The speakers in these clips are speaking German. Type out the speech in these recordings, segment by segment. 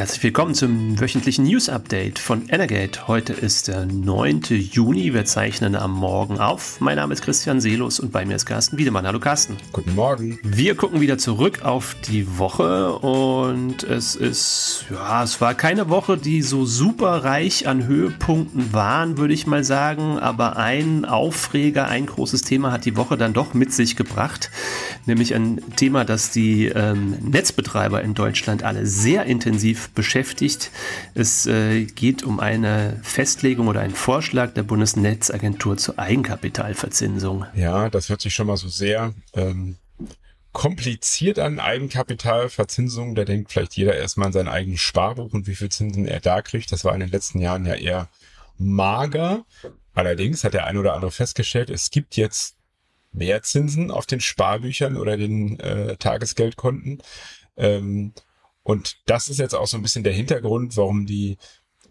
Herzlich willkommen zum wöchentlichen News Update von Energate. Heute ist der 9. Juni. Wir zeichnen am Morgen auf. Mein Name ist Christian Seelos und bei mir ist Carsten Wiedemann. Hallo Carsten. Guten Morgen. Wir gucken wieder zurück auf die Woche und es ist, ja, es war keine Woche, die so super reich an Höhepunkten waren, würde ich mal sagen. Aber ein Aufreger, ein großes Thema hat die Woche dann doch mit sich gebracht. Nämlich ein Thema, das die ähm, Netzbetreiber in Deutschland alle sehr intensiv beschäftigt. Es äh, geht um eine Festlegung oder einen Vorschlag der Bundesnetzagentur zur Eigenkapitalverzinsung. Ja, das hört sich schon mal so sehr ähm, kompliziert an Eigenkapitalverzinsung. Da denkt vielleicht jeder erstmal an sein eigenes Sparbuch und wie viel Zinsen er da kriegt. Das war in den letzten Jahren ja eher mager. Allerdings hat der eine oder andere festgestellt, es gibt jetzt mehr Zinsen auf den Sparbüchern oder den äh, Tagesgeldkonten. Ähm, und das ist jetzt auch so ein bisschen der Hintergrund, warum die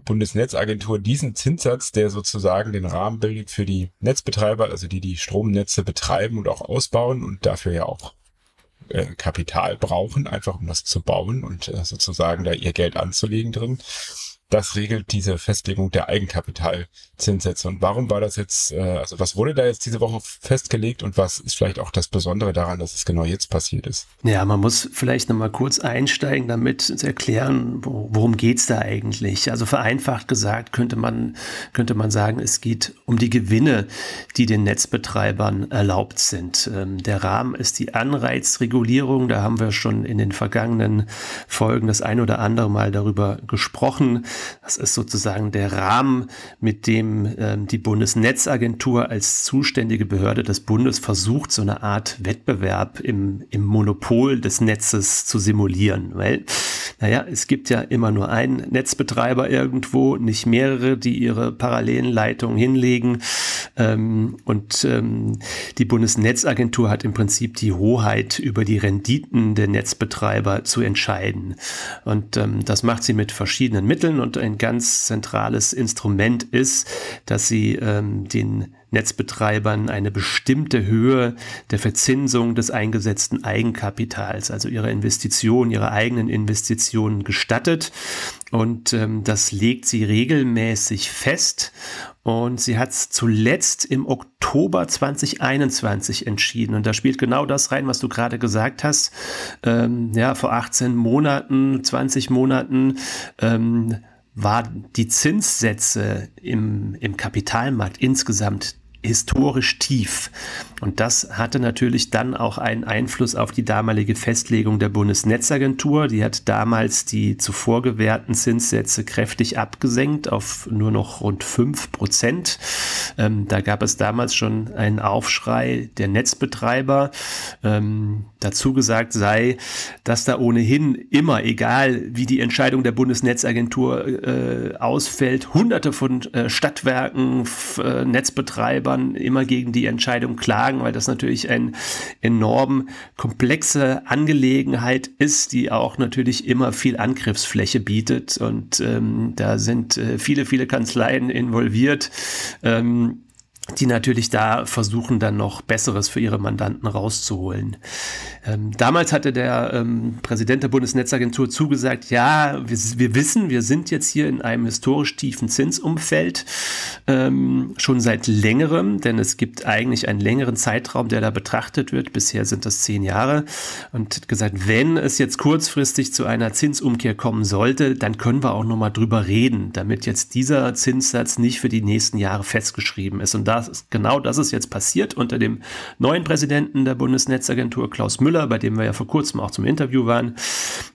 Bundesnetzagentur diesen Zinssatz, der sozusagen den Rahmen bildet für die Netzbetreiber, also die die Stromnetze betreiben und auch ausbauen und dafür ja auch äh, Kapital brauchen, einfach um das zu bauen und äh, sozusagen da ihr Geld anzulegen drin, das regelt diese Festlegung der Eigenkapitalzinssätze. Und warum war das jetzt, äh, also was wurde da jetzt diese Woche festgelegt und was ist vielleicht auch das Besondere daran, dass es genau jetzt passiert ist? Ja, man muss vielleicht nochmal kurz einsteigen, damit erklären, worum geht's da eigentlich? Also vereinfacht gesagt könnte man, könnte man sagen, es geht um die Gewinne, die den Netzbetreibern erlaubt sind. Ähm, der Rahmen ist die Anreizregulierung. Da haben wir schon in den vergangenen Folgen das ein oder andere Mal darüber gesprochen. Das ist sozusagen der Rahmen, mit dem äh, die Bundesnetzagentur als zuständige Behörde des Bundes versucht, so eine Art Wettbewerb im, im Monopol des Netzes zu simulieren. Weil, naja, es gibt ja immer nur einen Netzbetreiber irgendwo, nicht mehrere, die ihre parallelen Leitungen hinlegen. Ähm, und ähm, die Bundesnetzagentur hat im Prinzip die Hoheit über die Renditen der Netzbetreiber zu entscheiden. Und ähm, das macht sie mit verschiedenen Mitteln und ein ganz zentrales Instrument ist, dass sie ähm, den Netzbetreibern eine bestimmte Höhe der Verzinsung des eingesetzten Eigenkapitals, also ihrer Investitionen, ihrer eigenen Investitionen gestattet. Und ähm, das legt sie regelmäßig fest. Und sie hat es zuletzt im Oktober 2021 entschieden. Und da spielt genau das rein, was du gerade gesagt hast. Ähm, ja, vor 18 Monaten, 20 Monaten ähm, war die Zinssätze im, im Kapitalmarkt insgesamt historisch tief. Und das hatte natürlich dann auch einen Einfluss auf die damalige Festlegung der Bundesnetzagentur. Die hat damals die zuvor gewährten Zinssätze kräftig abgesenkt auf nur noch rund fünf Prozent. Ähm, da gab es damals schon einen Aufschrei der Netzbetreiber. Ähm, dazu gesagt sei, dass da ohnehin immer, egal wie die Entscheidung der Bundesnetzagentur äh, ausfällt, hunderte von äh, Stadtwerken, äh, Netzbetreiber, Betreibern immer gegen die Entscheidung klagen, weil das natürlich eine enorm komplexe Angelegenheit ist, die auch natürlich immer viel Angriffsfläche bietet. Und ähm, da sind äh, viele, viele Kanzleien involviert. Ähm, die natürlich da versuchen, dann noch Besseres für ihre Mandanten rauszuholen. Ähm, damals hatte der ähm, Präsident der Bundesnetzagentur zugesagt, ja, wir, wir, wissen, wir sind jetzt hier in einem historisch tiefen Zinsumfeld, ähm, schon seit längerem, denn es gibt eigentlich einen längeren Zeitraum, der da betrachtet wird. Bisher sind das zehn Jahre. Und hat gesagt, wenn es jetzt kurzfristig zu einer Zinsumkehr kommen sollte, dann können wir auch nochmal drüber reden, damit jetzt dieser Zinssatz nicht für die nächsten Jahre festgeschrieben ist. Und da das ist, genau das ist jetzt passiert unter dem neuen Präsidenten der Bundesnetzagentur, Klaus Müller, bei dem wir ja vor kurzem auch zum Interview waren.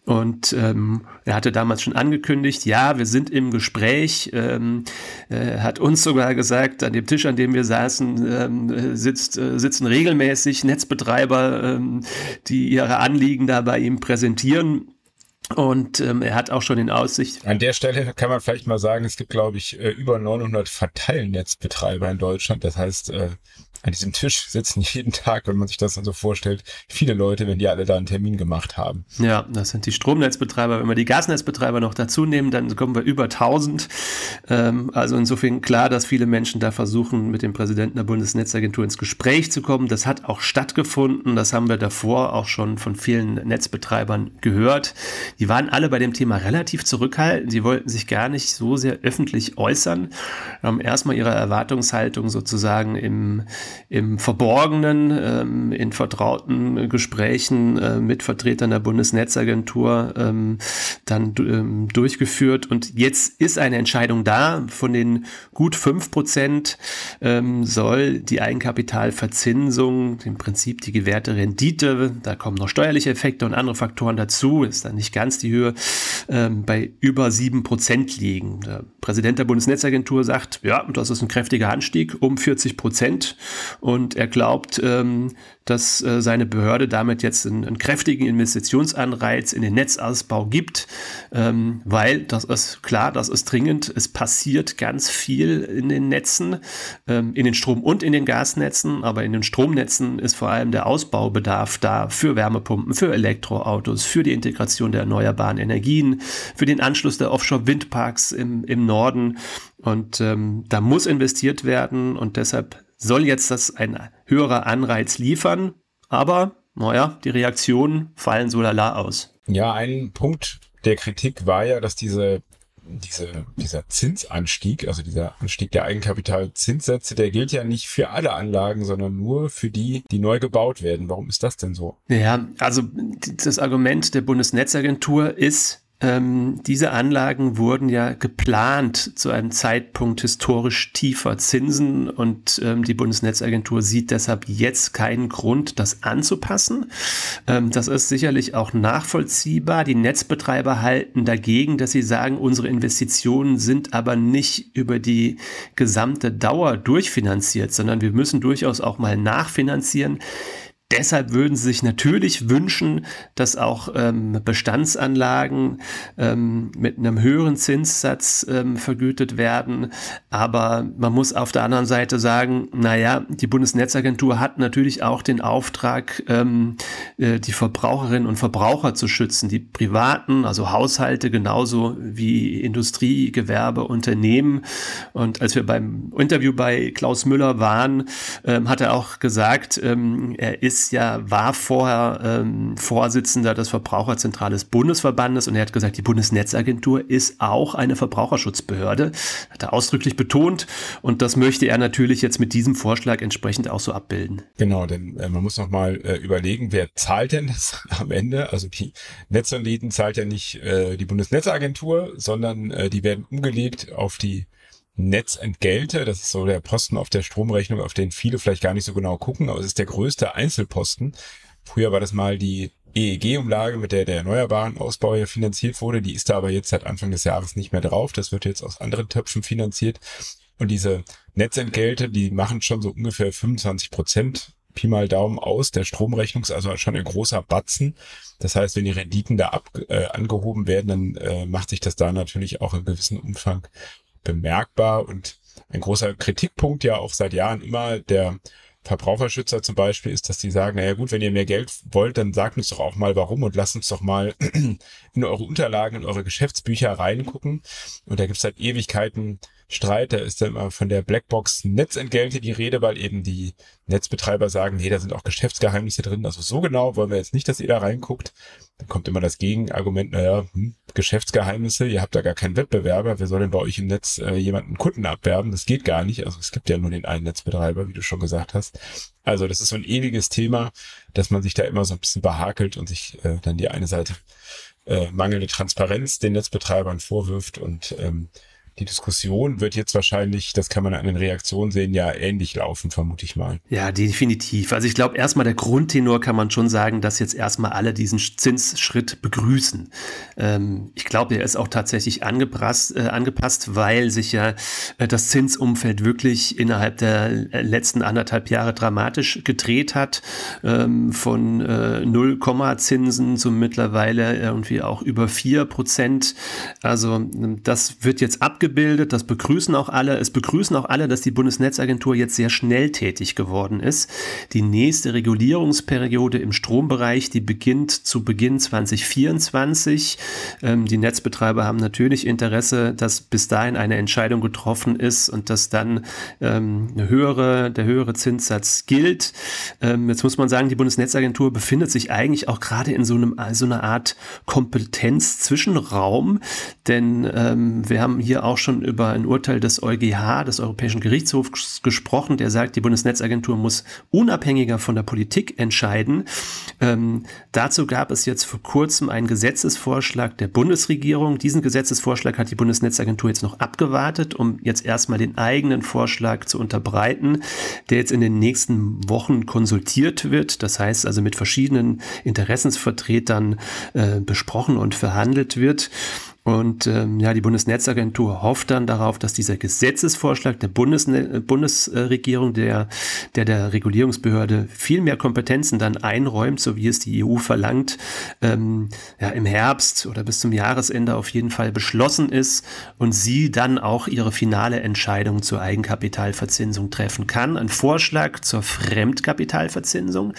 Und ähm, er hatte damals schon angekündigt, ja, wir sind im Gespräch. Ähm, er hat uns sogar gesagt, an dem Tisch, an dem wir saßen, ähm, sitzt, äh, sitzen regelmäßig Netzbetreiber, ähm, die ihre Anliegen da bei ihm präsentieren. Und ähm, er hat auch schon in Aussicht. An der Stelle kann man vielleicht mal sagen, es gibt, glaube ich, äh, über 900 Verteilnetzbetreiber in Deutschland. Das heißt, äh, an diesem Tisch sitzen jeden Tag, wenn man sich das dann so vorstellt, viele Leute, wenn die alle da einen Termin gemacht haben. Ja, das sind die Stromnetzbetreiber. Wenn wir die Gasnetzbetreiber noch dazu nehmen, dann kommen wir über 1000. Ähm, also insofern klar, dass viele Menschen da versuchen, mit dem Präsidenten der Bundesnetzagentur ins Gespräch zu kommen. Das hat auch stattgefunden. Das haben wir davor auch schon von vielen Netzbetreibern gehört. Die waren alle bei dem Thema relativ zurückhaltend. Sie wollten sich gar nicht so sehr öffentlich äußern, haben erstmal ihre Erwartungshaltung sozusagen im, im Verborgenen, ähm, in vertrauten Gesprächen äh, mit Vertretern der Bundesnetzagentur ähm, dann ähm, durchgeführt. Und jetzt ist eine Entscheidung da. Von den gut fünf Prozent ähm, soll die Eigenkapitalverzinsung, im Prinzip die gewährte Rendite, da kommen noch steuerliche Effekte und andere Faktoren dazu, ist dann nicht ganz die Höhe, ähm, bei über sieben Prozent liegen. Der Präsident der Bundesnetzagentur sagt, ja, das ist ein kräftiger Anstieg um 40 Prozent und er glaubt, ähm, dass äh, seine Behörde damit jetzt einen, einen, kräftigen Investitionsanreiz in den Netzausbau gibt, ähm, weil das ist klar, das ist dringend. Es passiert ganz viel in den Netzen, ähm, in den Strom- und in den Gasnetzen, aber in den Stromnetzen ist vor allem der Ausbaubedarf da für Wärmepumpen, für Elektroautos, für die Integration der erneuerbaren Energien, für den Anschluss der Offshore-Windparks im, im Norden. Und ähm, da muss investiert werden und deshalb soll jetzt das ein höherer Anreiz liefern, aber naja, die Reaktionen fallen so lala aus. Ja, ein Punkt der Kritik war ja, dass diese, diese, dieser Zinsanstieg, also dieser Anstieg der Eigenkapitalzinssätze, der gilt ja nicht für alle Anlagen, sondern nur für die, die neu gebaut werden. Warum ist das denn so? Ja, also das Argument der Bundesnetzagentur ist, ähm, diese Anlagen wurden ja geplant zu einem Zeitpunkt historisch tiefer Zinsen und ähm, die Bundesnetzagentur sieht deshalb jetzt keinen Grund, das anzupassen. Ähm, das ist sicherlich auch nachvollziehbar. Die Netzbetreiber halten dagegen, dass sie sagen, unsere Investitionen sind aber nicht über die gesamte Dauer durchfinanziert, sondern wir müssen durchaus auch mal nachfinanzieren. Deshalb würden sie sich natürlich wünschen, dass auch ähm, Bestandsanlagen ähm, mit einem höheren Zinssatz ähm, vergütet werden. Aber man muss auf der anderen Seite sagen, naja, die Bundesnetzagentur hat natürlich auch den Auftrag, ähm, äh, die Verbraucherinnen und Verbraucher zu schützen, die privaten, also Haushalte genauso wie Industrie, Gewerbe, Unternehmen. Und als wir beim Interview bei Klaus Müller waren, ähm, hat er auch gesagt, ähm, er ist ist ja, war vorher ähm, Vorsitzender des Verbraucherzentrales Bundesverbandes und er hat gesagt, die Bundesnetzagentur ist auch eine Verbraucherschutzbehörde, hat er ausdrücklich betont und das möchte er natürlich jetzt mit diesem Vorschlag entsprechend auch so abbilden. Genau, denn äh, man muss noch mal äh, überlegen, wer zahlt denn das am Ende? Also die Netzanliegen zahlt ja nicht äh, die Bundesnetzagentur, sondern äh, die werden umgelegt auf die Netzentgelte. Das ist so der Posten auf der Stromrechnung, auf den viele vielleicht gar nicht so genau gucken, aber es ist der größte Einzelposten. Früher war das mal die EEG-Umlage, mit der der erneuerbaren Ausbau ja finanziert wurde. Die ist da aber jetzt seit Anfang des Jahres nicht mehr drauf. Das wird jetzt aus anderen Töpfen finanziert. Und diese Netzentgelte, die machen schon so ungefähr 25 Prozent Pi mal Daumen aus der Stromrechnung, also schon ein großer Batzen. Das heißt, wenn die Renditen da ab, äh, angehoben werden, dann äh, macht sich das da natürlich auch in gewissem Umfang bemerkbar und ein großer Kritikpunkt ja auch seit Jahren immer der Verbraucherschützer zum Beispiel ist, dass die sagen, naja gut, wenn ihr mehr Geld wollt, dann sagt uns doch auch mal warum und lasst uns doch mal in eure Unterlagen, in eure Geschäftsbücher reingucken. Und da gibt's seit Ewigkeiten Streit, da ist dann immer von der Blackbox Netzentgelte die Rede, weil eben die Netzbetreiber sagen, nee, da sind auch Geschäftsgeheimnisse drin. Also so genau wollen wir jetzt nicht, dass ihr da reinguckt. Dann kommt immer das Gegenargument, naja, hm, Geschäftsgeheimnisse, ihr habt da gar keinen Wettbewerber, wer soll denn bei euch im Netz äh, jemanden Kunden abwerben? Das geht gar nicht. Also es gibt ja nur den einen Netzbetreiber, wie du schon gesagt hast. Also das ist so ein ewiges Thema, dass man sich da immer so ein bisschen behakelt und sich äh, dann die eine Seite äh, mangelnde Transparenz den Netzbetreibern vorwirft und ähm, die Diskussion wird jetzt wahrscheinlich, das kann man an den Reaktionen sehen, ja ähnlich laufen, vermute ich mal. Ja, definitiv. Also ich glaube, erstmal der Grundtenor kann man schon sagen, dass jetzt erstmal alle diesen Zinsschritt begrüßen. Ähm, ich glaube, er ist auch tatsächlich angepasst, äh, angepasst weil sich ja äh, das Zinsumfeld wirklich innerhalb der letzten anderthalb Jahre dramatisch gedreht hat. Ähm, von äh, 0, Zinsen zu mittlerweile irgendwie auch über vier Prozent. Also das wird jetzt abgeschlossen abgebildet. Das begrüßen auch alle. Es begrüßen auch alle, dass die Bundesnetzagentur jetzt sehr schnell tätig geworden ist. Die nächste Regulierungsperiode im Strombereich, die beginnt zu Beginn 2024. Ähm, die Netzbetreiber haben natürlich Interesse, dass bis dahin eine Entscheidung getroffen ist und dass dann ähm, eine höhere, der höhere Zinssatz gilt. Ähm, jetzt muss man sagen, die Bundesnetzagentur befindet sich eigentlich auch gerade in so einem, so einer Art Kompetenz-Zwischenraum, denn ähm, wir haben hier auch schon über ein Urteil des EuGH, des Europäischen Gerichtshofs, gesprochen, der sagt, die Bundesnetzagentur muss unabhängiger von der Politik entscheiden. Ähm, dazu gab es jetzt vor kurzem einen Gesetzesvorschlag der Bundesregierung. Diesen Gesetzesvorschlag hat die Bundesnetzagentur jetzt noch abgewartet, um jetzt erstmal den eigenen Vorschlag zu unterbreiten, der jetzt in den nächsten Wochen konsultiert wird. Das heißt also mit verschiedenen Interessensvertretern äh, besprochen und verhandelt wird. Und ähm, ja, die Bundesnetzagentur hofft dann darauf, dass dieser Gesetzesvorschlag der Bundesne Bundesregierung, der, der der Regulierungsbehörde viel mehr Kompetenzen dann einräumt, so wie es die EU verlangt, ähm, ja, im Herbst oder bis zum Jahresende auf jeden Fall beschlossen ist und sie dann auch ihre finale Entscheidung zur Eigenkapitalverzinsung treffen kann. Ein Vorschlag zur Fremdkapitalverzinsung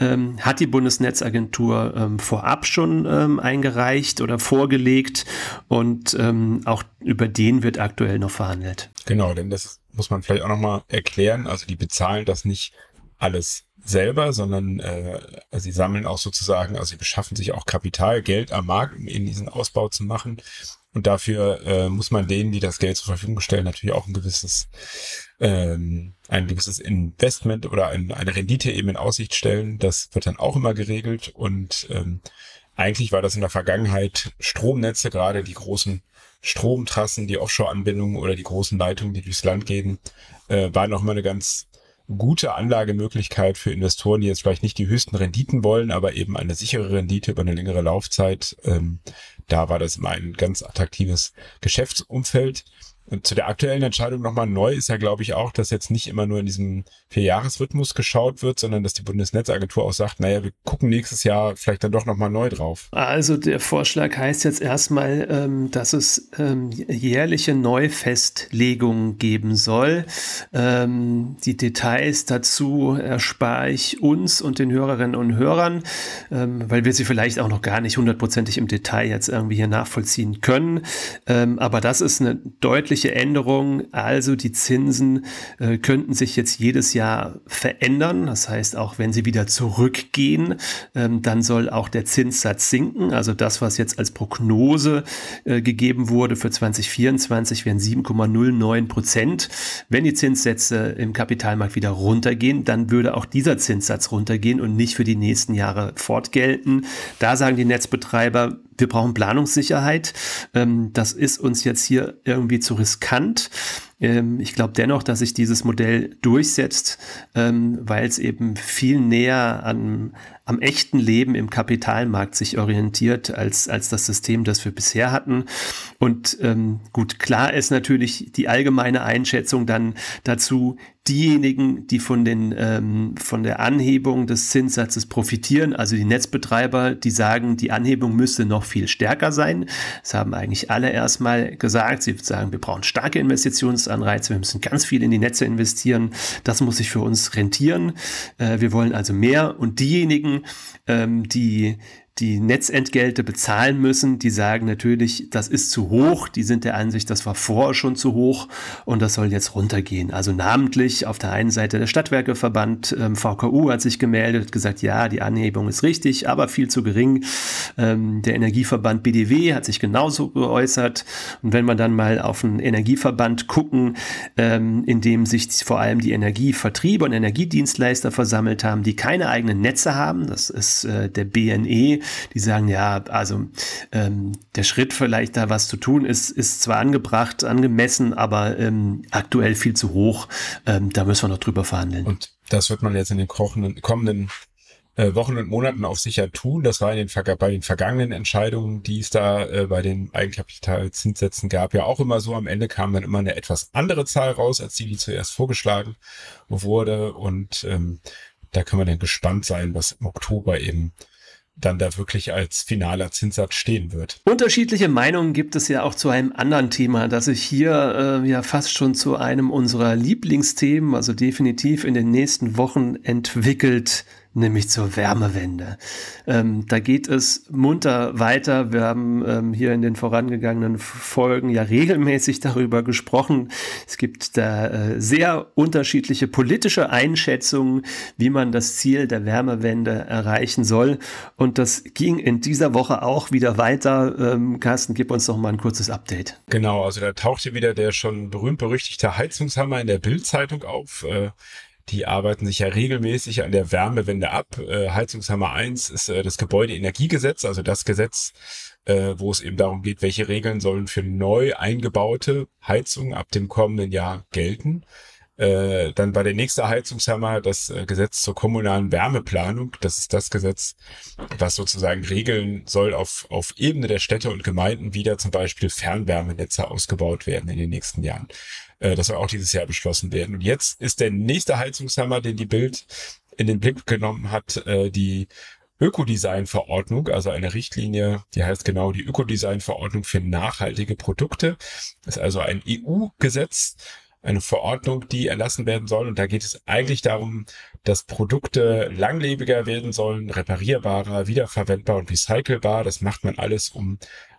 ähm, hat die Bundesnetzagentur ähm, vorab schon ähm, eingereicht oder vorgelegt und ähm, auch über den wird aktuell noch verhandelt. Genau, denn das muss man vielleicht auch nochmal erklären. Also die bezahlen das nicht alles selber, sondern äh, sie sammeln auch sozusagen, also sie beschaffen sich auch Kapital, Geld am Markt, um eben diesen Ausbau zu machen. Und dafür äh, muss man denen, die das Geld zur Verfügung stellen, natürlich auch ein gewisses, ähm, ein gewisses Investment oder ein, eine Rendite eben in Aussicht stellen. Das wird dann auch immer geregelt und ähm, eigentlich war das in der Vergangenheit Stromnetze, gerade die großen Stromtrassen, die Offshore-Anbindungen oder die großen Leitungen, die durchs Land gehen, äh, waren noch mal eine ganz gute Anlagemöglichkeit für Investoren, die jetzt vielleicht nicht die höchsten Renditen wollen, aber eben eine sichere Rendite über eine längere Laufzeit. Ähm, da war das immer ein ganz attraktives Geschäftsumfeld. Und zu der aktuellen Entscheidung nochmal neu ist ja, glaube ich, auch, dass jetzt nicht immer nur in diesem Vierjahresrhythmus geschaut wird, sondern dass die Bundesnetzagentur auch sagt, naja, wir gucken nächstes Jahr vielleicht dann doch nochmal neu drauf. Also der Vorschlag heißt jetzt erstmal, ähm, dass es ähm, jährliche Neufestlegungen geben soll. Ähm, die Details dazu erspare ich uns und den Hörerinnen und Hörern, ähm, weil wir sie vielleicht auch noch gar nicht hundertprozentig im Detail jetzt irgendwie hier nachvollziehen können. Ähm, aber das ist eine deutliche deutliche Änderung. Also die Zinsen äh, könnten sich jetzt jedes Jahr verändern. Das heißt, auch wenn sie wieder zurückgehen, ähm, dann soll auch der Zinssatz sinken. Also das, was jetzt als Prognose äh, gegeben wurde für 2024, wären 7,09 Prozent. Wenn die Zinssätze im Kapitalmarkt wieder runtergehen, dann würde auch dieser Zinssatz runtergehen und nicht für die nächsten Jahre fortgelten. Da sagen die Netzbetreiber, wir brauchen Planungssicherheit. Ähm, das ist uns jetzt hier irgendwie zu riskant. Ähm, ich glaube dennoch, dass sich dieses Modell durchsetzt, ähm, weil es eben viel näher an, am echten Leben im Kapitalmarkt sich orientiert als, als das System, das wir bisher hatten. Und ähm, gut, klar ist natürlich die allgemeine Einschätzung dann dazu, diejenigen, die von, den, ähm, von der Anhebung des Zinssatzes profitieren, also die Netzbetreiber, die sagen, die Anhebung müsste noch viel stärker sein. Das haben eigentlich alle erstmal gesagt. Sie sagen, wir brauchen starke Investitionsanreize, wir müssen ganz viel in die Netze investieren. Das muss sich für uns rentieren. Äh, wir wollen also mehr. Und diejenigen, ähm, die die Netzentgelte bezahlen müssen, die sagen natürlich, das ist zu hoch. Die sind der Ansicht, das war vorher schon zu hoch und das soll jetzt runtergehen. Also namentlich auf der einen Seite der Stadtwerkeverband ähm, VKU hat sich gemeldet, gesagt, ja, die Anhebung ist richtig, aber viel zu gering. Ähm, der Energieverband BDW hat sich genauso geäußert. Und wenn wir dann mal auf einen Energieverband gucken, ähm, in dem sich vor allem die Energievertriebe und Energiedienstleister versammelt haben, die keine eigenen Netze haben, das ist äh, der BNE, die sagen, ja, also ähm, der Schritt vielleicht da was zu tun ist, ist zwar angebracht, angemessen, aber ähm, aktuell viel zu hoch. Ähm, da müssen wir noch drüber verhandeln. Und das wird man jetzt in den kommenden äh, Wochen und Monaten auch sicher tun. Das war in den, bei den vergangenen Entscheidungen, die es da äh, bei den Eigenkapitalzinssätzen gab, ja auch immer so. Am Ende kam dann immer eine etwas andere Zahl raus, als die, die zuerst vorgeschlagen wurde. Und ähm, da können wir dann gespannt sein, was im Oktober eben dann da wirklich als finaler Zinssatz stehen wird. Unterschiedliche Meinungen gibt es ja auch zu einem anderen Thema, das sich hier äh, ja fast schon zu einem unserer Lieblingsthemen, also definitiv in den nächsten Wochen entwickelt nämlich zur Wärmewende. Ähm, da geht es munter weiter. Wir haben ähm, hier in den vorangegangenen Folgen ja regelmäßig darüber gesprochen. Es gibt da äh, sehr unterschiedliche politische Einschätzungen, wie man das Ziel der Wärmewende erreichen soll. Und das ging in dieser Woche auch wieder weiter. Ähm, Carsten, gib uns doch mal ein kurzes Update. Genau, also da tauchte wieder der schon berühmt-berüchtigte Heizungshammer in der Bildzeitung auf. Äh, die arbeiten sich ja regelmäßig an der Wärmewende ab. Äh, Heizungshammer 1 ist äh, das Gebäudeenergiegesetz, also das Gesetz, äh, wo es eben darum geht, welche Regeln sollen für neu eingebaute Heizungen ab dem kommenden Jahr gelten. Äh, dann war der nächste Heizungshammer das äh, Gesetz zur kommunalen Wärmeplanung. Das ist das Gesetz, was sozusagen regeln soll auf, auf Ebene der Städte und Gemeinden wieder zum Beispiel Fernwärmenetze ausgebaut werden in den nächsten Jahren. Äh, das soll auch dieses Jahr beschlossen werden. Und jetzt ist der nächste Heizungshammer, den die Bild in den Blick genommen hat, äh, die Ökodesign-Verordnung, also eine Richtlinie, die heißt genau die Ökodesign-Verordnung für nachhaltige Produkte. Das ist also ein EU-Gesetz, eine Verordnung, die erlassen werden soll. Und da geht es eigentlich darum, dass Produkte langlebiger werden sollen, reparierbarer, wiederverwendbar und recycelbar. Das macht man alles, um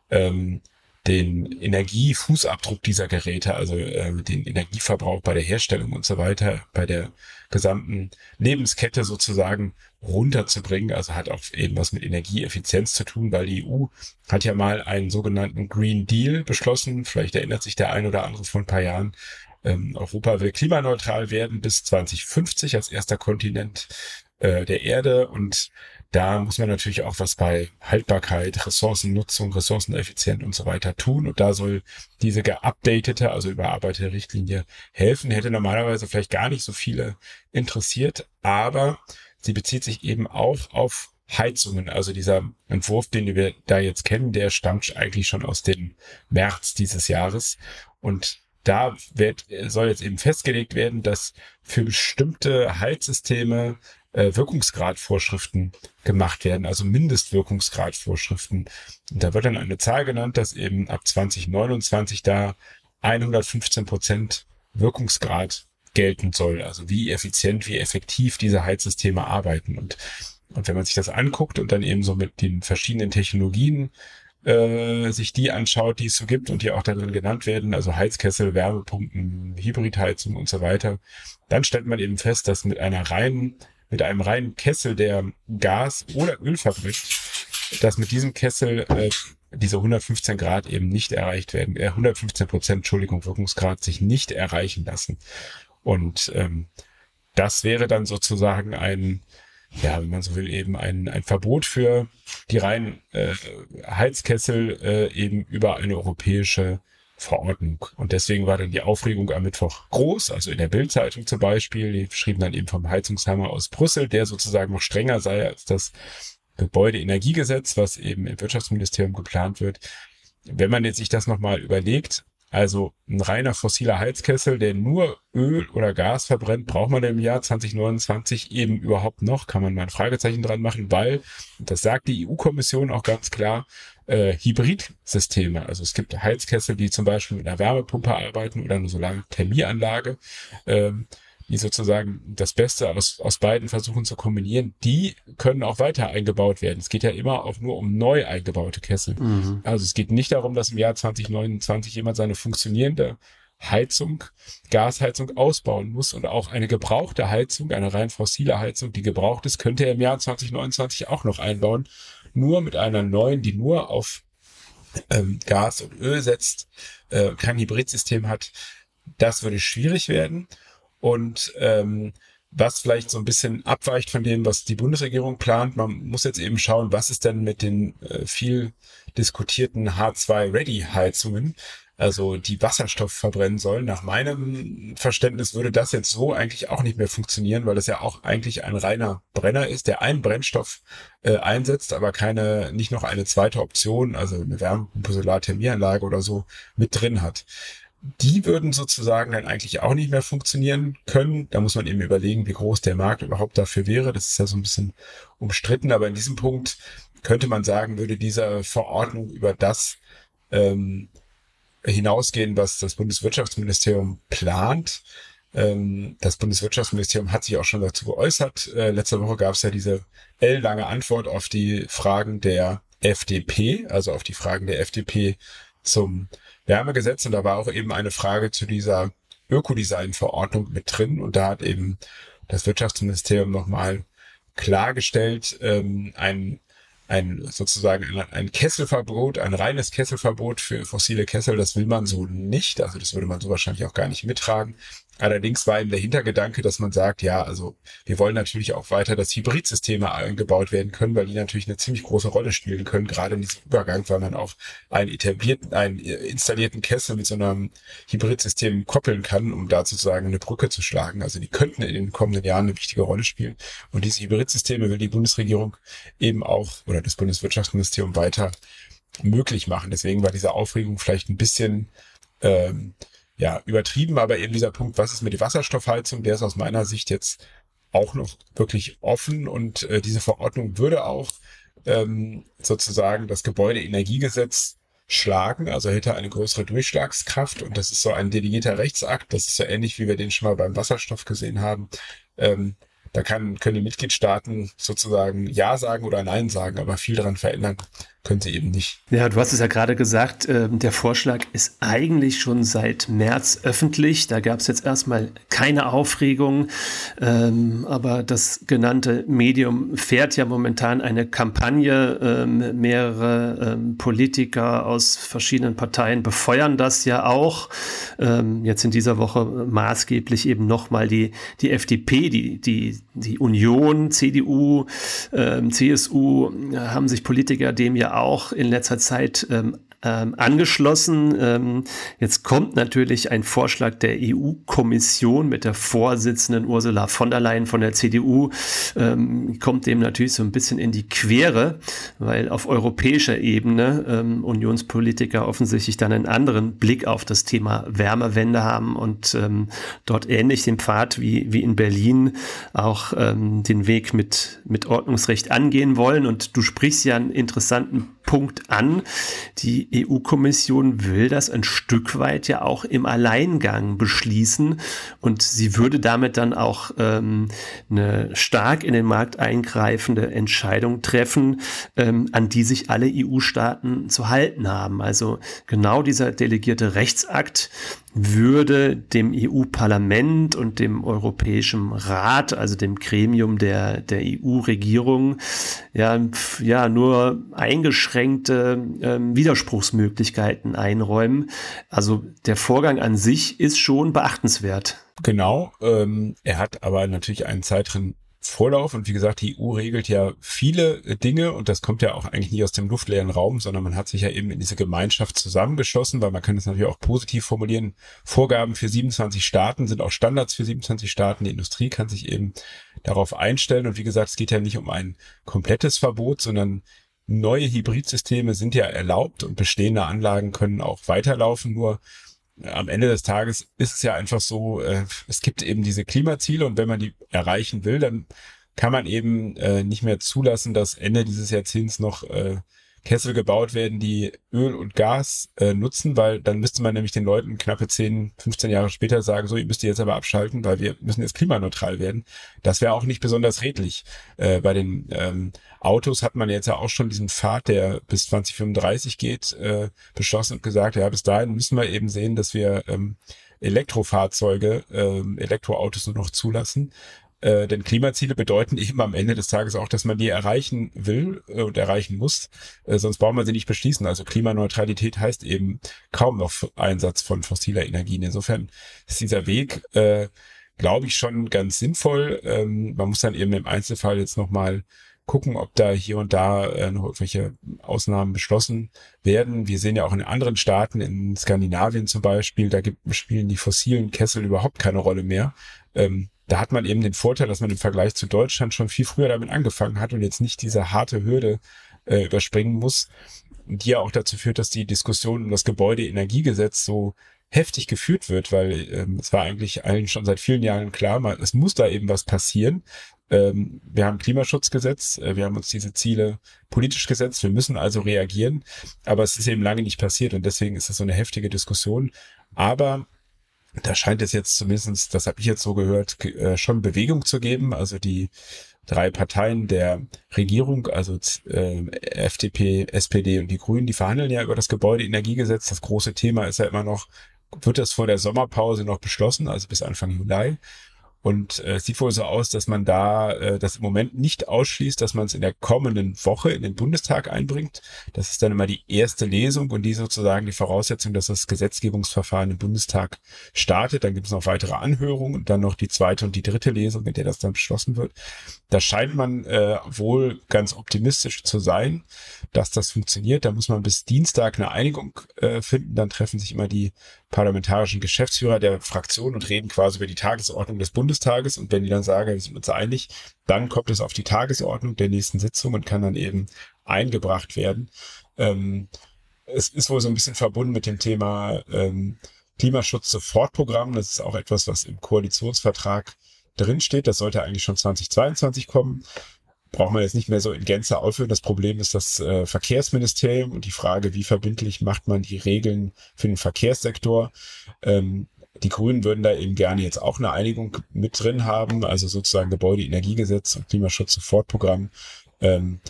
ähm, den Energiefußabdruck dieser Geräte, also äh, den Energieverbrauch bei der Herstellung und so weiter, bei der gesamten Lebenskette sozusagen runterzubringen. Also hat auch eben was mit Energieeffizienz zu tun, weil die EU hat ja mal einen sogenannten Green Deal beschlossen. Vielleicht erinnert sich der ein oder andere von ein paar Jahren. Ähm, Europa will klimaneutral werden bis 2050 als erster Kontinent äh, der Erde und da muss man natürlich auch was bei Haltbarkeit, Ressourcennutzung, Ressourceneffizient und so weiter tun. Und da soll diese geupdatete, also überarbeitete Richtlinie helfen. Hätte normalerweise vielleicht gar nicht so viele interessiert, aber sie bezieht sich eben auch auf Heizungen. Also dieser Entwurf, den wir da jetzt kennen, der stammt eigentlich schon aus dem März dieses Jahres. Und da wird, soll jetzt eben festgelegt werden, dass für bestimmte Heizsysteme Wirkungsgradvorschriften gemacht werden, also Mindestwirkungsgradvorschriften. Und da wird dann eine Zahl genannt, dass eben ab 2029 da 115 Prozent Wirkungsgrad gelten soll. Also wie effizient, wie effektiv diese Heizsysteme arbeiten. Und, und wenn man sich das anguckt und dann eben so mit den verschiedenen Technologien äh, sich die anschaut, die es so gibt und die auch darin genannt werden, also Heizkessel, Wärmepumpen, Hybridheizung und so weiter, dann stellt man eben fest, dass mit einer reinen mit einem reinen Kessel, der Gas oder Öl verbrennt, dass mit diesem Kessel äh, diese 115 Grad eben nicht erreicht werden, äh, 115 Prozent, Entschuldigung, Wirkungsgrad sich nicht erreichen lassen. Und ähm, das wäre dann sozusagen ein, ja, wenn man so will, eben ein, ein Verbot für die reinen äh, Heizkessel äh, eben über eine europäische Verordnung. Und deswegen war dann die Aufregung am Mittwoch groß, also in der Bildzeitung zum Beispiel, die schrieben dann eben vom Heizungshammer aus Brüssel, der sozusagen noch strenger sei als das Gebäudeenergiegesetz, was eben im Wirtschaftsministerium geplant wird. Wenn man jetzt sich das nochmal überlegt, also ein reiner fossiler Heizkessel, der nur Öl oder Gas verbrennt, braucht man im Jahr 2029 eben überhaupt noch? Kann man mal ein Fragezeichen dran machen, weil, das sagt die EU-Kommission auch ganz klar, äh, Hybridsysteme. Also es gibt Heizkessel, die zum Beispiel mit einer Wärmepumpe arbeiten oder eine Solarthermieanlage, ähm, die sozusagen das Beste aus, aus beiden versuchen zu kombinieren. Die können auch weiter eingebaut werden. Es geht ja immer auch nur um neu eingebaute Kessel. Mhm. Also es geht nicht darum, dass im Jahr 2029 jemand seine funktionierende Heizung, Gasheizung ausbauen muss und auch eine gebrauchte Heizung, eine rein fossile Heizung, die gebraucht ist, könnte er im Jahr 2029 auch noch einbauen nur mit einer neuen, die nur auf ähm, Gas und Öl setzt, äh, kein Hybridsystem hat, das würde schwierig werden. Und ähm, was vielleicht so ein bisschen abweicht von dem, was die Bundesregierung plant. Man muss jetzt eben schauen, was ist denn mit den äh, viel diskutierten H2-Ready-Heizungen, also die Wasserstoff verbrennen sollen. Nach meinem Verständnis würde das jetzt so eigentlich auch nicht mehr funktionieren, weil das ja auch eigentlich ein reiner Brenner ist, der einen Brennstoff äh, einsetzt, aber keine, nicht noch eine zweite Option, also eine Wärmepumpe, Solarthermieanlage oder so mit drin hat. Die würden sozusagen dann eigentlich auch nicht mehr funktionieren können. Da muss man eben überlegen, wie groß der Markt überhaupt dafür wäre. Das ist ja so ein bisschen umstritten, aber in diesem Punkt könnte man sagen, würde diese Verordnung über das ähm, hinausgehen, was das Bundeswirtschaftsministerium plant. Ähm, das Bundeswirtschaftsministerium hat sich auch schon dazu geäußert. Äh, letzte Woche gab es ja diese L-lange Antwort auf die Fragen der FDP, also auf die Fragen der FDP zum Wärmegesetz. Und da war auch eben eine Frage zu dieser Ökodesign-Verordnung mit drin. Und da hat eben das Wirtschaftsministerium nochmal klargestellt, ähm, ein ein sozusagen ein, ein Kesselverbot, ein reines Kesselverbot für fossile Kessel, das will man so nicht. Also das würde man so wahrscheinlich auch gar nicht mittragen. Allerdings war eben der Hintergedanke, dass man sagt, ja, also wir wollen natürlich auch weiter, dass Hybridsysteme eingebaut werden können, weil die natürlich eine ziemlich große Rolle spielen können, gerade in diesem Übergang, weil man auch einen etablierten, einen installierten Kessel mit so einem Hybridsystem koppeln kann, um da sozusagen eine Brücke zu schlagen. Also die könnten in den kommenden Jahren eine wichtige Rolle spielen. Und diese Hybridsysteme will die Bundesregierung eben auch oder das Bundeswirtschaftsministerium weiter möglich machen. Deswegen war diese Aufregung vielleicht ein bisschen ähm, ja, übertrieben, aber eben dieser Punkt, was ist mit der Wasserstoffheizung, der ist aus meiner Sicht jetzt auch noch wirklich offen und äh, diese Verordnung würde auch ähm, sozusagen das Gebäudeenergiegesetz schlagen, also hätte eine größere Durchschlagskraft und das ist so ein delegierter Rechtsakt, das ist so ähnlich, wie wir den schon mal beim Wasserstoff gesehen haben. Ähm, da kann, können die Mitgliedstaaten sozusagen Ja sagen oder Nein sagen, aber viel daran verändern können sie eben nicht. Ja, du hast es ja gerade gesagt, äh, der Vorschlag ist eigentlich schon seit März öffentlich. Da gab es jetzt erstmal keine Aufregung, ähm, aber das genannte Medium fährt ja momentan eine Kampagne. Ähm, mehrere ähm, Politiker aus verschiedenen Parteien befeuern das ja auch. Ähm, jetzt in dieser Woche maßgeblich eben nochmal die, die FDP, die, die, die Union, CDU, ähm, CSU haben sich Politiker dem ja auch in letzter Zeit ähm, ähm, angeschlossen. Ähm, jetzt kommt natürlich ein Vorschlag der EU-Kommission mit der Vorsitzenden Ursula von der Leyen von der CDU, ähm, kommt dem natürlich so ein bisschen in die Quere, weil auf europäischer Ebene ähm, Unionspolitiker offensichtlich dann einen anderen Blick auf das Thema Wärmewende haben und ähm, dort ähnlich den Pfad wie, wie in Berlin auch ähm, den Weg mit, mit Ordnungsrecht angehen wollen. Und du sprichst ja einen interessanten Punkt an. Die EU-Kommission will das ein Stück weit ja auch im Alleingang beschließen und sie würde damit dann auch ähm, eine stark in den Markt eingreifende Entscheidung treffen, ähm, an die sich alle EU-Staaten zu halten haben. Also genau dieser delegierte Rechtsakt, würde dem EU-Parlament und dem Europäischen Rat, also dem Gremium der, der EU-Regierung, ja, ja, nur eingeschränkte ähm, Widerspruchsmöglichkeiten einräumen. Also der Vorgang an sich ist schon beachtenswert. Genau, ähm, er hat aber natürlich einen zeitlichen Vorlauf. Und wie gesagt, die EU regelt ja viele Dinge und das kommt ja auch eigentlich nicht aus dem luftleeren Raum, sondern man hat sich ja eben in diese Gemeinschaft zusammengeschlossen, weil man kann es natürlich auch positiv formulieren. Vorgaben für 27 Staaten sind auch Standards für 27 Staaten. Die Industrie kann sich eben darauf einstellen. Und wie gesagt, es geht ja nicht um ein komplettes Verbot, sondern neue Hybridsysteme sind ja erlaubt und bestehende Anlagen können auch weiterlaufen. Nur am Ende des Tages ist es ja einfach so, äh, es gibt eben diese Klimaziele und wenn man die erreichen will, dann kann man eben äh, nicht mehr zulassen, dass Ende dieses Jahrzehnts noch äh, Kessel gebaut werden, die Öl und Gas äh, nutzen, weil dann müsste man nämlich den Leuten knappe 10, 15 Jahre später sagen, so, ihr müsst jetzt aber abschalten, weil wir müssen jetzt klimaneutral werden. Das wäre auch nicht besonders redlich. Äh, bei den ähm, Autos hat man jetzt ja auch schon diesen Pfad, der bis 2035 geht, äh, beschlossen und gesagt, ja, bis dahin müssen wir eben sehen, dass wir ähm, Elektrofahrzeuge, ähm, Elektroautos nur noch zulassen. Äh, denn Klimaziele bedeuten eben am Ende des Tages auch, dass man die erreichen will äh, und erreichen muss. Äh, sonst braucht man sie nicht beschließen. Also Klimaneutralität heißt eben kaum noch Einsatz von fossiler Energien. Insofern ist dieser Weg, äh, glaube ich, schon ganz sinnvoll. Ähm, man muss dann eben im Einzelfall jetzt nochmal gucken, ob da hier und da äh, noch irgendwelche Ausnahmen beschlossen werden. Wir sehen ja auch in anderen Staaten, in Skandinavien zum Beispiel, da gibt, spielen die fossilen Kessel überhaupt keine Rolle mehr. Ähm, da hat man eben den Vorteil, dass man im Vergleich zu Deutschland schon viel früher damit angefangen hat und jetzt nicht diese harte Hürde äh, überspringen muss, die ja auch dazu führt, dass die Diskussion um das Gebäudeenergiegesetz so heftig geführt wird, weil ähm, es war eigentlich allen schon seit vielen Jahren klar, man, es muss da eben was passieren. ähm, wir haben Klimaschutzgesetz, äh, wir haben uns diese Ziele politisch gesetzt, wir müssen also reagieren, aber es ist eben lange nicht passiert und deswegen ist das so eine heftige Diskussion. Aber da scheint es jetzt zumindestens, das habe ich jetzt so gehört, äh, schon Bewegung zu geben. Also die drei Parteien der Regierung, also äh, FDP, SPD und die Grünen, die verhandeln ja über das Gebäudeenergiegesetz. Das große Thema ist ja immer noch, wird das vor der Sommerpause noch beschlossen, also bis Anfang Juli. Und äh, sieht wohl so aus, dass man da äh, das im Moment nicht ausschließt, dass man es in der kommenden Woche in den Bundestag einbringt. Das ist dann immer die erste Lesung und die sozusagen die Voraussetzung, dass das Gesetzgebungsverfahren im Bundestag startet. Dann gibt es noch weitere Anhörungen und dann noch die zweite und die dritte Lesung, in der das dann beschlossen wird. Da scheint man äh, wohl ganz optimistisch zu sein, dass das funktioniert. Da muss man bis Dienstag eine Einigung äh, finden. Dann treffen sich immer die parlamentarischen Geschäftsführer der Fraktion und reden quasi über die Tagesordnung des Bundestages. Und wenn die dann sagen, wir sind uns einig, dann kommt es auf die Tagesordnung der nächsten Sitzung und kann dann eben eingebracht werden. Ähm, es ist wohl so ein bisschen verbunden mit dem Thema ähm, Klimaschutz-Sofortprogramm. Das ist auch etwas, was im Koalitionsvertrag drinsteht. Das sollte eigentlich schon 2022 kommen braucht man jetzt nicht mehr so in Gänze aufführen. Das Problem ist das äh, Verkehrsministerium und die Frage, wie verbindlich macht man die Regeln für den Verkehrssektor. Ähm, die Grünen würden da eben gerne jetzt auch eine Einigung mit drin haben, also sozusagen Gebäudeenergiegesetz und Klimaschutz-Sofortprogramm. Ähm,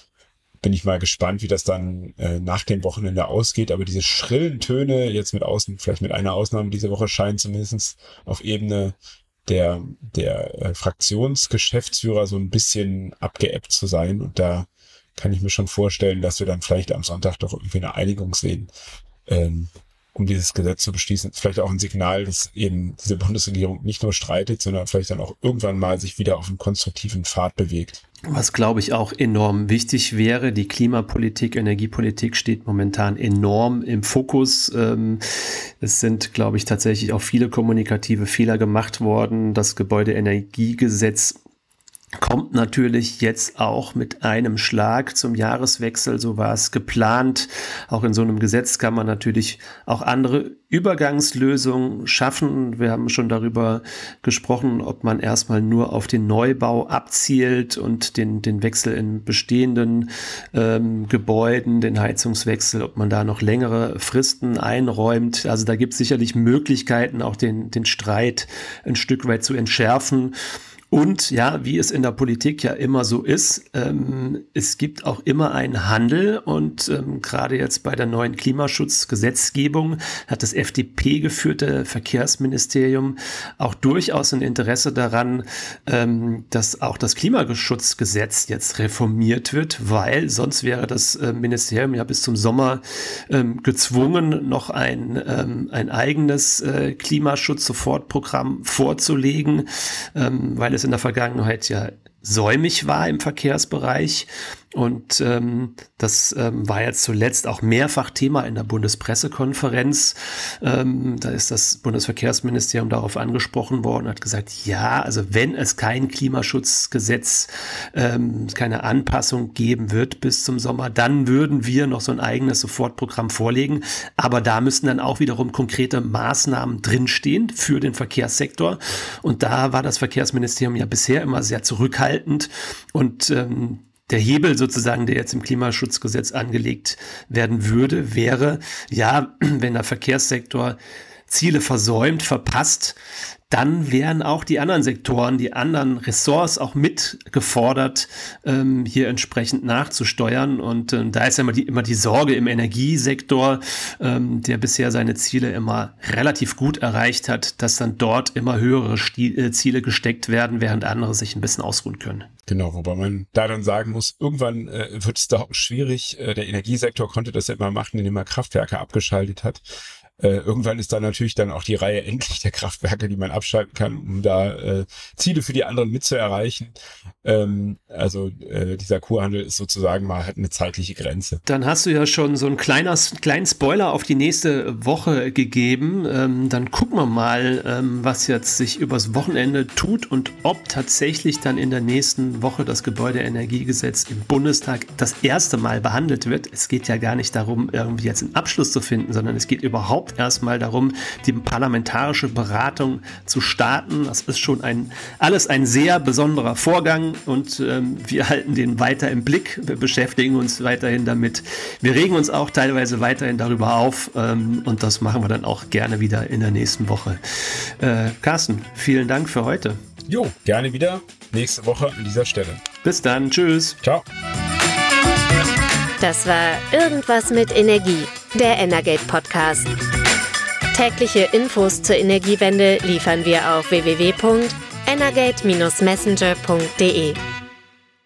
bin ich mal gespannt, wie das dann äh, nach dem Wochenende ausgeht. Aber diese schrillen Töne, jetzt mit außen, vielleicht mit einer Ausnahme diese Woche, scheinen zumindest auf Ebene der, der äh, Fraktionsgeschäftsführer so ein bisschen abgeebbt zu sein. Und da kann ich mir schon vorstellen, dass wir dann vielleicht am Sonntag doch irgendwie eine Einigung sehen, ähm, um dieses Gesetz zu beschließen. Vielleicht auch ein Signal, dass eben diese Bundesregierung nicht nur streitet, sondern vielleicht dann auch irgendwann mal sich wieder auf einen konstruktiven Pfad bewegt. Was, glaube ich, auch enorm wichtig wäre, die Klimapolitik, Energiepolitik steht momentan enorm im Fokus. Ähm, es sind, glaube ich, tatsächlich auch viele kommunikative Fehler gemacht worden. Das Gebäudeenergiegesetz kommt natürlich jetzt auch mit einem Schlag zum Jahreswechsel. So war es geplant. Auch in so einem Gesetz kann man natürlich auch andere Übergangslösungen schaffen. Wir haben schon darüber gesprochen, ob man erstmal nur auf den Neubau abzielt und den, den Wechsel in bestehenden ähm, Gebäuden, den Heizungswechsel, ob man da noch längere Fristen einräumt. Also da gibt es sicherlich Möglichkeiten, auch den, den Streit ein Stück weit zu entschärfen. Und ja, wie es in der Politik ja immer so ist, ähm, es gibt auch immer einen Handel. Und ähm, gerade jetzt bei der neuen Klimaschutzgesetzgebung hat das FDP-geführte Verkehrsministerium auch durchaus ein Interesse daran, ähm, dass auch das Klimaschutzgesetz jetzt reformiert wird, weil sonst wäre das äh, Ministerium ja bis zum Sommer ähm, gezwungen, noch ein, ähm, ein eigenes äh, Klimaschutz-Sofortprogramm vorzulegen, ähm, weil es in der Vergangenheit ja säumig war im Verkehrsbereich. Und ähm, das ähm, war jetzt zuletzt auch mehrfach Thema in der Bundespressekonferenz. Ähm, da ist das Bundesverkehrsministerium darauf angesprochen worden und hat gesagt, ja, also wenn es kein Klimaschutzgesetz, ähm, keine Anpassung geben wird bis zum Sommer, dann würden wir noch so ein eigenes Sofortprogramm vorlegen. Aber da müssten dann auch wiederum konkrete Maßnahmen drinstehen für den Verkehrssektor. Und da war das Verkehrsministerium ja bisher immer sehr zurückhaltend und ähm, der Hebel sozusagen, der jetzt im Klimaschutzgesetz angelegt werden würde, wäre, ja, wenn der Verkehrssektor Ziele versäumt, verpasst, dann wären auch die anderen Sektoren, die anderen Ressorts auch mit gefordert, ähm, hier entsprechend nachzusteuern. Und ähm, da ist ja immer die, immer die Sorge im Energiesektor, ähm, der bisher seine Ziele immer relativ gut erreicht hat, dass dann dort immer höhere Sti äh, Ziele gesteckt werden, während andere sich ein bisschen ausruhen können. Genau, wobei man da dann sagen muss, irgendwann äh, wird es da schwierig. Äh, der Energiesektor konnte das ja immer machen, indem er Kraftwerke abgeschaltet hat. Äh, irgendwann ist da natürlich dann auch die Reihe endlich der Kraftwerke, die man abschalten kann, um da äh, Ziele für die anderen mitzuerreichen. Ähm, also äh, dieser Kurhandel ist sozusagen mal hat eine zeitliche Grenze. Dann hast du ja schon so einen kleiner, kleinen Spoiler auf die nächste Woche gegeben. Ähm, dann gucken wir mal, ähm, was jetzt sich übers Wochenende tut und ob tatsächlich dann in der nächsten Woche das Gebäudeenergiegesetz im Bundestag das erste Mal behandelt wird. Es geht ja gar nicht darum, irgendwie jetzt einen Abschluss zu finden, sondern es geht überhaupt überhaupt erstmal darum, die parlamentarische Beratung zu starten. Das ist schon ein, alles ein sehr besonderer Vorgang und ähm, wir halten den weiter im Blick. Wir beschäftigen uns weiterhin damit. Wir regen uns auch teilweise weiterhin darüber auf ähm, und das machen wir dann auch gerne wieder in der nächsten Woche. Äh, Carsten, vielen Dank für heute. Jo, gerne wieder nächste Woche an dieser Stelle. Bis dann, tschüss. Ciao. Das war Irgendwas mit Energie, der Energate Podcast. Tägliche Infos zur Energiewende liefern wir auf www.energate-messenger.de.